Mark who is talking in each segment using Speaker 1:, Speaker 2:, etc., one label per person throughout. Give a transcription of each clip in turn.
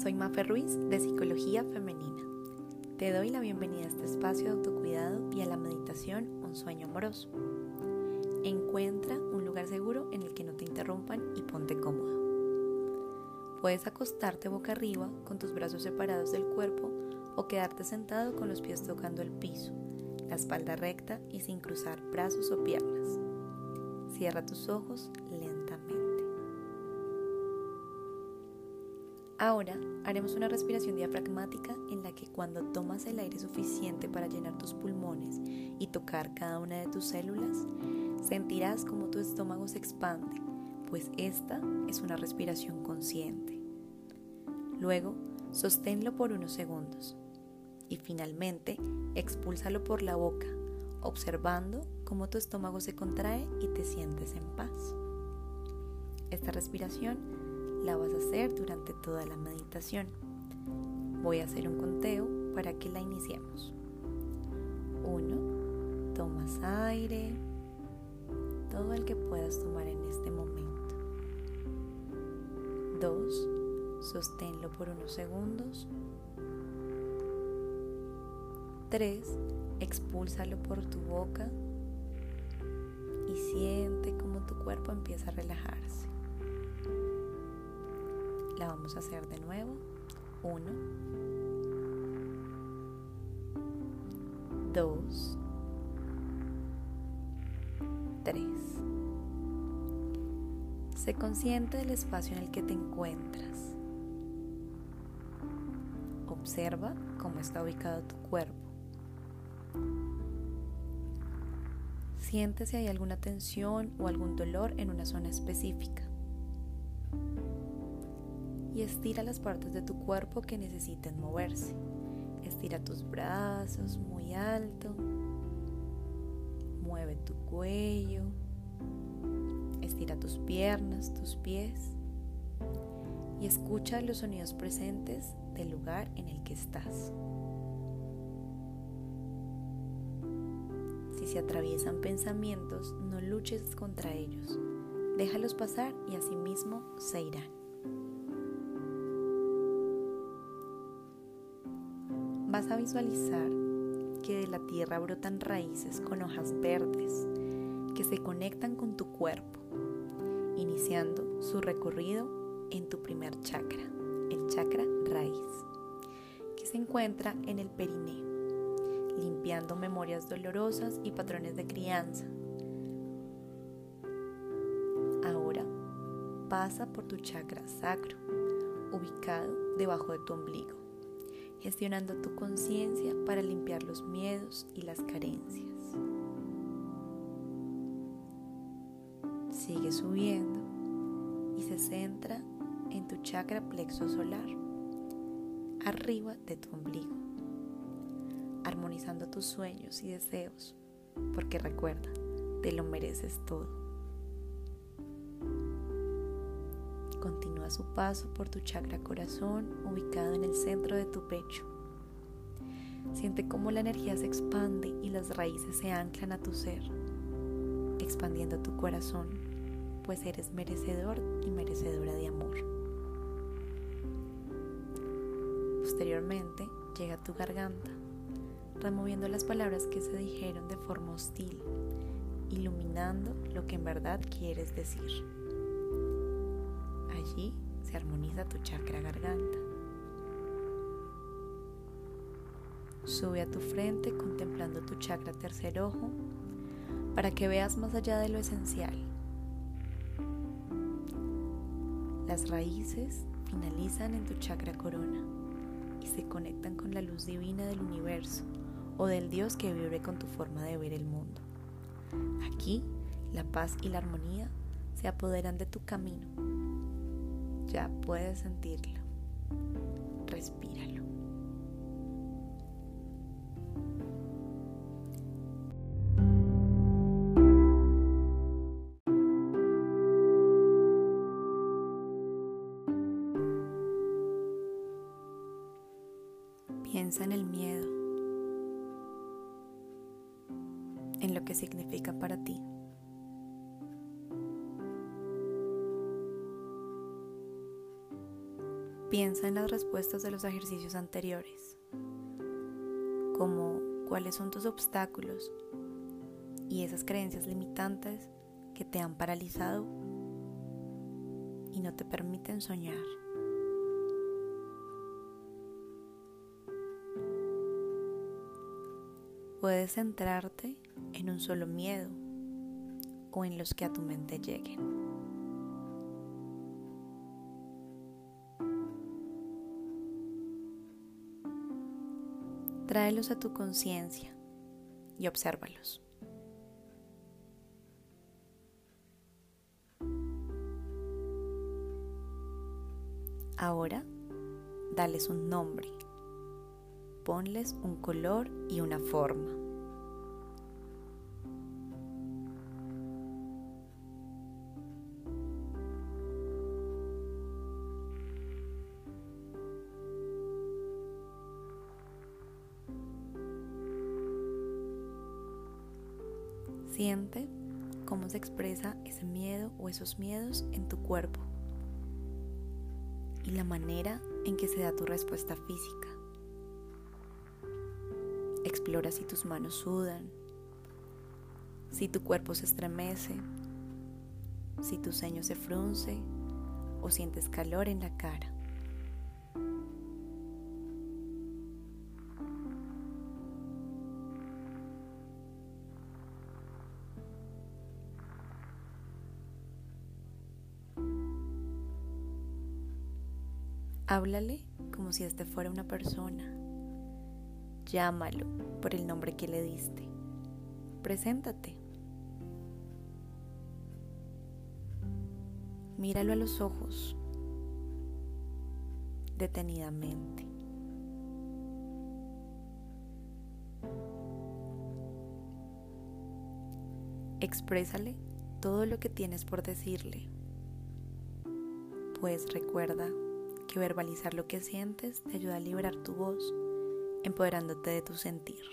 Speaker 1: soy Mafe Ruiz de Psicología Femenina. Te doy la bienvenida a este espacio de autocuidado y a la meditación Un sueño amoroso. Encuentra un lugar seguro en el que no te interrumpan y ponte cómodo. Puedes acostarte boca arriba con tus brazos separados del cuerpo o quedarte sentado con los pies tocando el piso, la espalda recta y sin cruzar brazos o piernas. Cierra tus ojos lentamente. Ahora haremos una respiración diafragmática en la que cuando tomas el aire suficiente para llenar tus pulmones y tocar cada una de tus células, sentirás como tu estómago se expande, pues esta es una respiración consciente. Luego, sosténlo por unos segundos y finalmente expúlsalo por la boca, observando cómo tu estómago se contrae y te sientes en paz. Esta respiración la vas a hacer durante toda la meditación. Voy a hacer un conteo para que la iniciemos. 1. Tomas aire, todo el que puedas tomar en este momento. 2. Sosténlo por unos segundos. 3. Expúlsalo por tu boca y siente cómo tu cuerpo empieza a relajarse. La vamos a hacer de nuevo. Uno. Dos. Tres. Sé consciente del espacio en el que te encuentras. Observa cómo está ubicado tu cuerpo. Siente si hay alguna tensión o algún dolor en una zona específica y estira las partes de tu cuerpo que necesiten moverse. Estira tus brazos muy alto. Mueve tu cuello. Estira tus piernas, tus pies. Y escucha los sonidos presentes del lugar en el que estás. Si se atraviesan pensamientos, no luches contra ellos. Déjalos pasar y asimismo se irán. Vas a visualizar que de la tierra brotan raíces con hojas verdes que se conectan con tu cuerpo, iniciando su recorrido en tu primer chakra, el chakra raíz, que se encuentra en el perineo, limpiando memorias dolorosas y patrones de crianza. Ahora pasa por tu chakra sacro, ubicado debajo de tu ombligo gestionando tu conciencia para limpiar los miedos y las carencias. Sigue subiendo y se centra en tu chakra plexo solar, arriba de tu ombligo, armonizando tus sueños y deseos, porque recuerda, te lo mereces todo. Su paso por tu chakra corazón ubicado en el centro de tu pecho. Siente cómo la energía se expande y las raíces se anclan a tu ser, expandiendo tu corazón, pues eres merecedor y merecedora de amor. Posteriormente llega a tu garganta, removiendo las palabras que se dijeron de forma hostil, iluminando lo que en verdad quieres decir. Allí se armoniza tu chakra garganta. Sube a tu frente contemplando tu chakra tercer ojo para que veas más allá de lo esencial. Las raíces finalizan en tu chakra corona y se conectan con la luz divina del universo o del Dios que vive con tu forma de ver el mundo. Aquí, la paz y la armonía se apoderan de tu camino ya puedes sentirlo. Respíralo. Piensa en las respuestas de los ejercicios anteriores, como cuáles son tus obstáculos y esas creencias limitantes que te han paralizado y no te permiten soñar. Puedes centrarte en un solo miedo o en los que a tu mente lleguen. Tráelos a tu conciencia y obsérvalos. Ahora, dales un nombre ponles un color y una forma. Siente cómo se expresa ese miedo o esos miedos en tu cuerpo y la manera en que se da tu respuesta física. Explora si tus manos sudan, si tu cuerpo se estremece, si tu ceño se frunce o sientes calor en la cara. Háblale como si este fuera una persona Llámalo por el nombre que le diste. Preséntate. Míralo a los ojos detenidamente. Exprésale todo lo que tienes por decirle. Pues recuerda que verbalizar lo que sientes te ayuda a liberar tu voz empoderándote de tu sentir.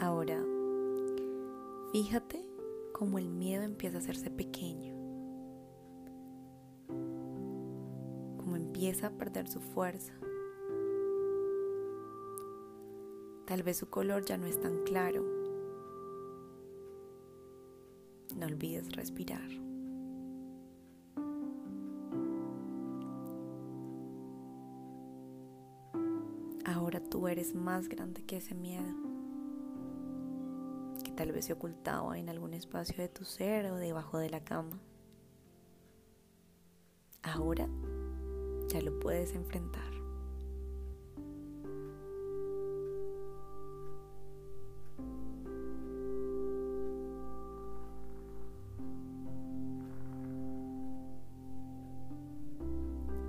Speaker 1: Ahora, fíjate cómo el miedo empieza a hacerse pequeño, empieza a perder su fuerza Tal vez su color ya no es tan claro. No olvides respirar. Ahora tú eres más grande que ese miedo, que tal vez se ocultaba en algún espacio de tu ser o debajo de la cama. Ahora lo puedes enfrentar.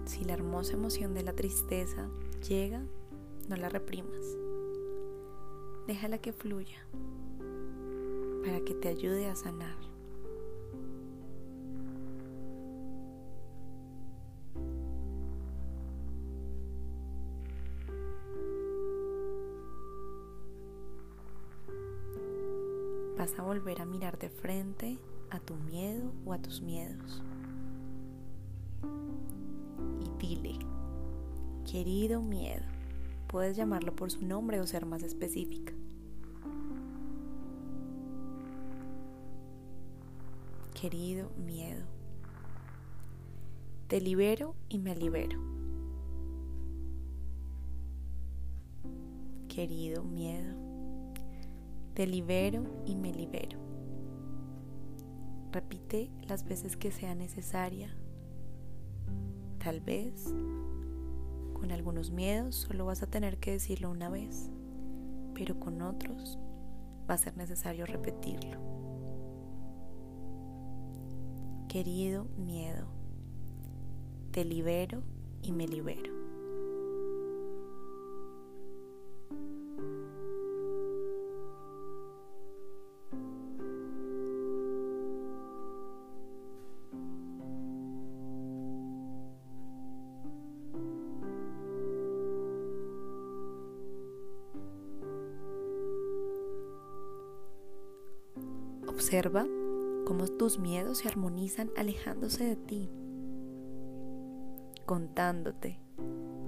Speaker 1: Si la hermosa emoción de la tristeza llega, no la reprimas. Déjala que fluya para que te ayude a sanar. Vas a volver a mirar de frente a tu miedo o a tus miedos. Dile, querido miedo, puedes llamarlo por su nombre o ser más específica. Querido miedo, te libero y me libero. Querido miedo, te libero y me libero. Repite las veces que sea necesaria Tal vez con algunos miedos solo vas a tener que decirlo una vez, pero con otros va a ser necesario repetirlo. Querido miedo, te libero y me libero. Observa cómo tus miedos se armonizan alejándose de ti, contándote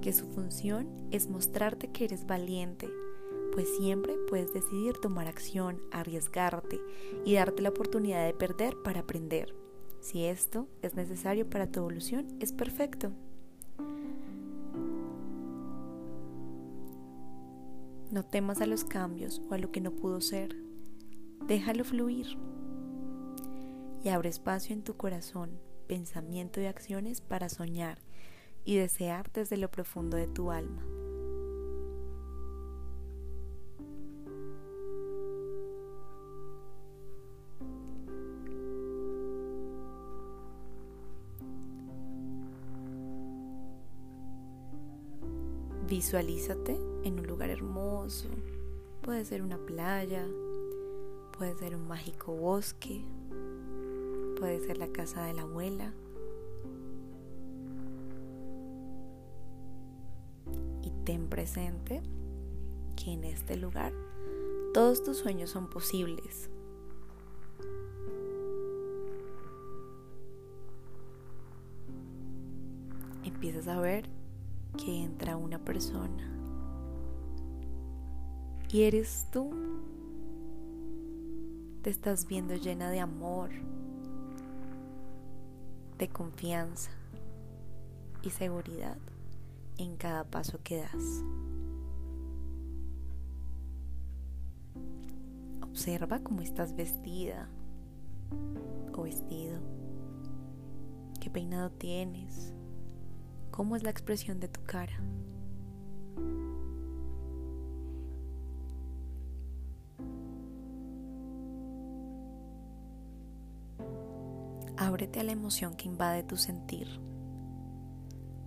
Speaker 1: que su función es mostrarte que eres valiente, pues siempre puedes decidir tomar acción, arriesgarte y darte la oportunidad de perder para aprender. Si esto es necesario para tu evolución, es perfecto. No temas a los cambios o a lo que no pudo ser. Déjalo fluir. Y abre espacio en tu corazón, pensamiento y acciones para soñar y desear desde lo profundo de tu alma. Visualízate en un lugar hermoso. Puede ser una playa, puede ser un mágico bosque, puede ser la casa de la abuela. Y ten presente que en este lugar todos tus sueños son posibles. Empiezas a ver que entra una persona. Y eres tú. Te estás viendo llena de amor, de confianza y seguridad en cada paso que das. Observa cómo estás vestida o vestido, qué peinado tienes, cómo es la expresión de tu cara. A la emoción que invade tu sentir,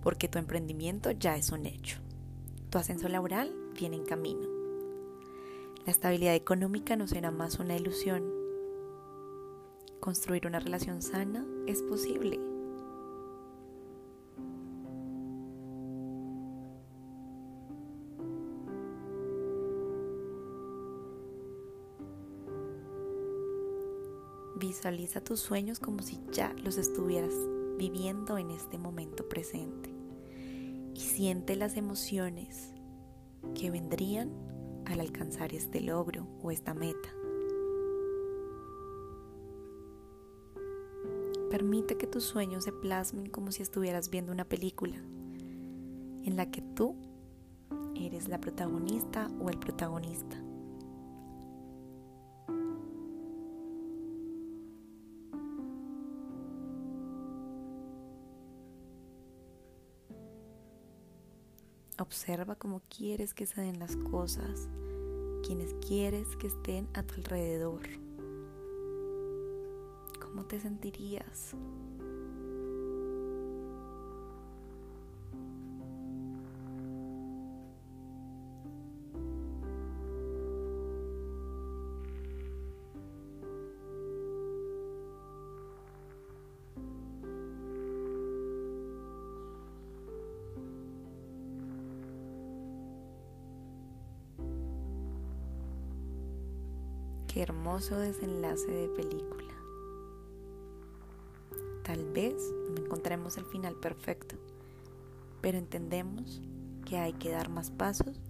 Speaker 1: porque tu emprendimiento ya es un hecho. Tu ascenso laboral viene en camino. La estabilidad económica no será más una ilusión. Construir una relación sana es posible. Visualiza tus sueños como si ya los estuvieras viviendo en este momento presente y siente las emociones que vendrían al alcanzar este logro o esta meta. Permite que tus sueños se plasmen como si estuvieras viendo una película en la que tú eres la protagonista o el protagonista. Observa cómo quieres que se den las cosas, quienes quieres que estén a tu alrededor. ¿Cómo te sentirías? Hermoso desenlace de película. Tal vez no encontremos el final perfecto, pero entendemos que hay que dar más pasos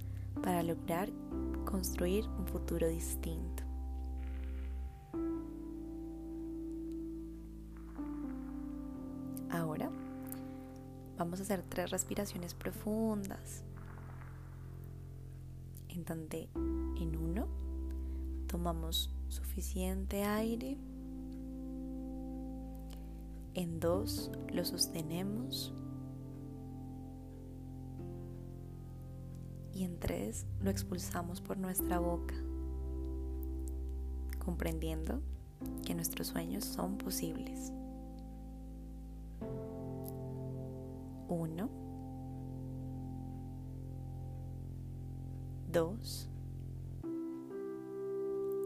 Speaker 1: para lograr construir un futuro distinto. Ahora vamos a hacer tres respiraciones profundas, en donde en tomamos suficiente aire. En dos lo sostenemos. Y en tres lo expulsamos por nuestra boca, comprendiendo que nuestros sueños son posibles. Uno. Dos.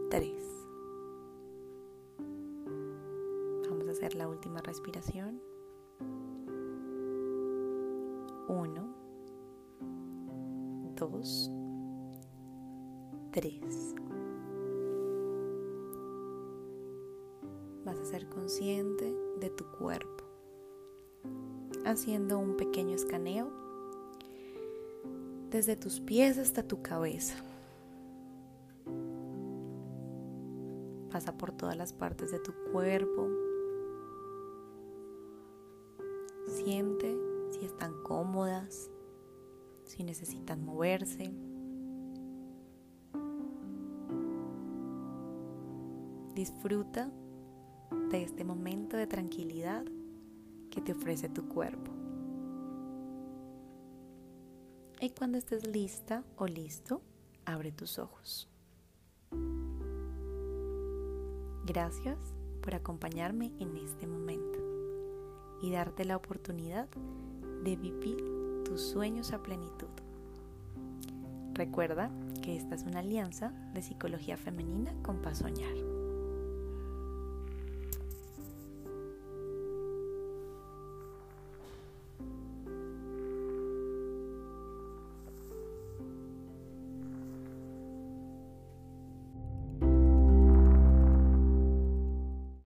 Speaker 1: 3. Vamos a hacer la última respiración. 1, 2, 3. vas a ser consciente de tu cuerpo, haciendo un pequeño escaneo desde tus pies hasta tu cabeza. Pasa por todas las partes de tu cuerpo. Siente si están cómodas, si necesitan moverse. Disfruta de este momento de tranquilidad que te ofrece tu cuerpo. Y cuando estés lista o listo, abre tus ojos. Gracias por acompañarme en este momento y darte la oportunidad de vivir tus sueños a plenitud. Recuerda que esta es una alianza de psicología femenina con Soñar.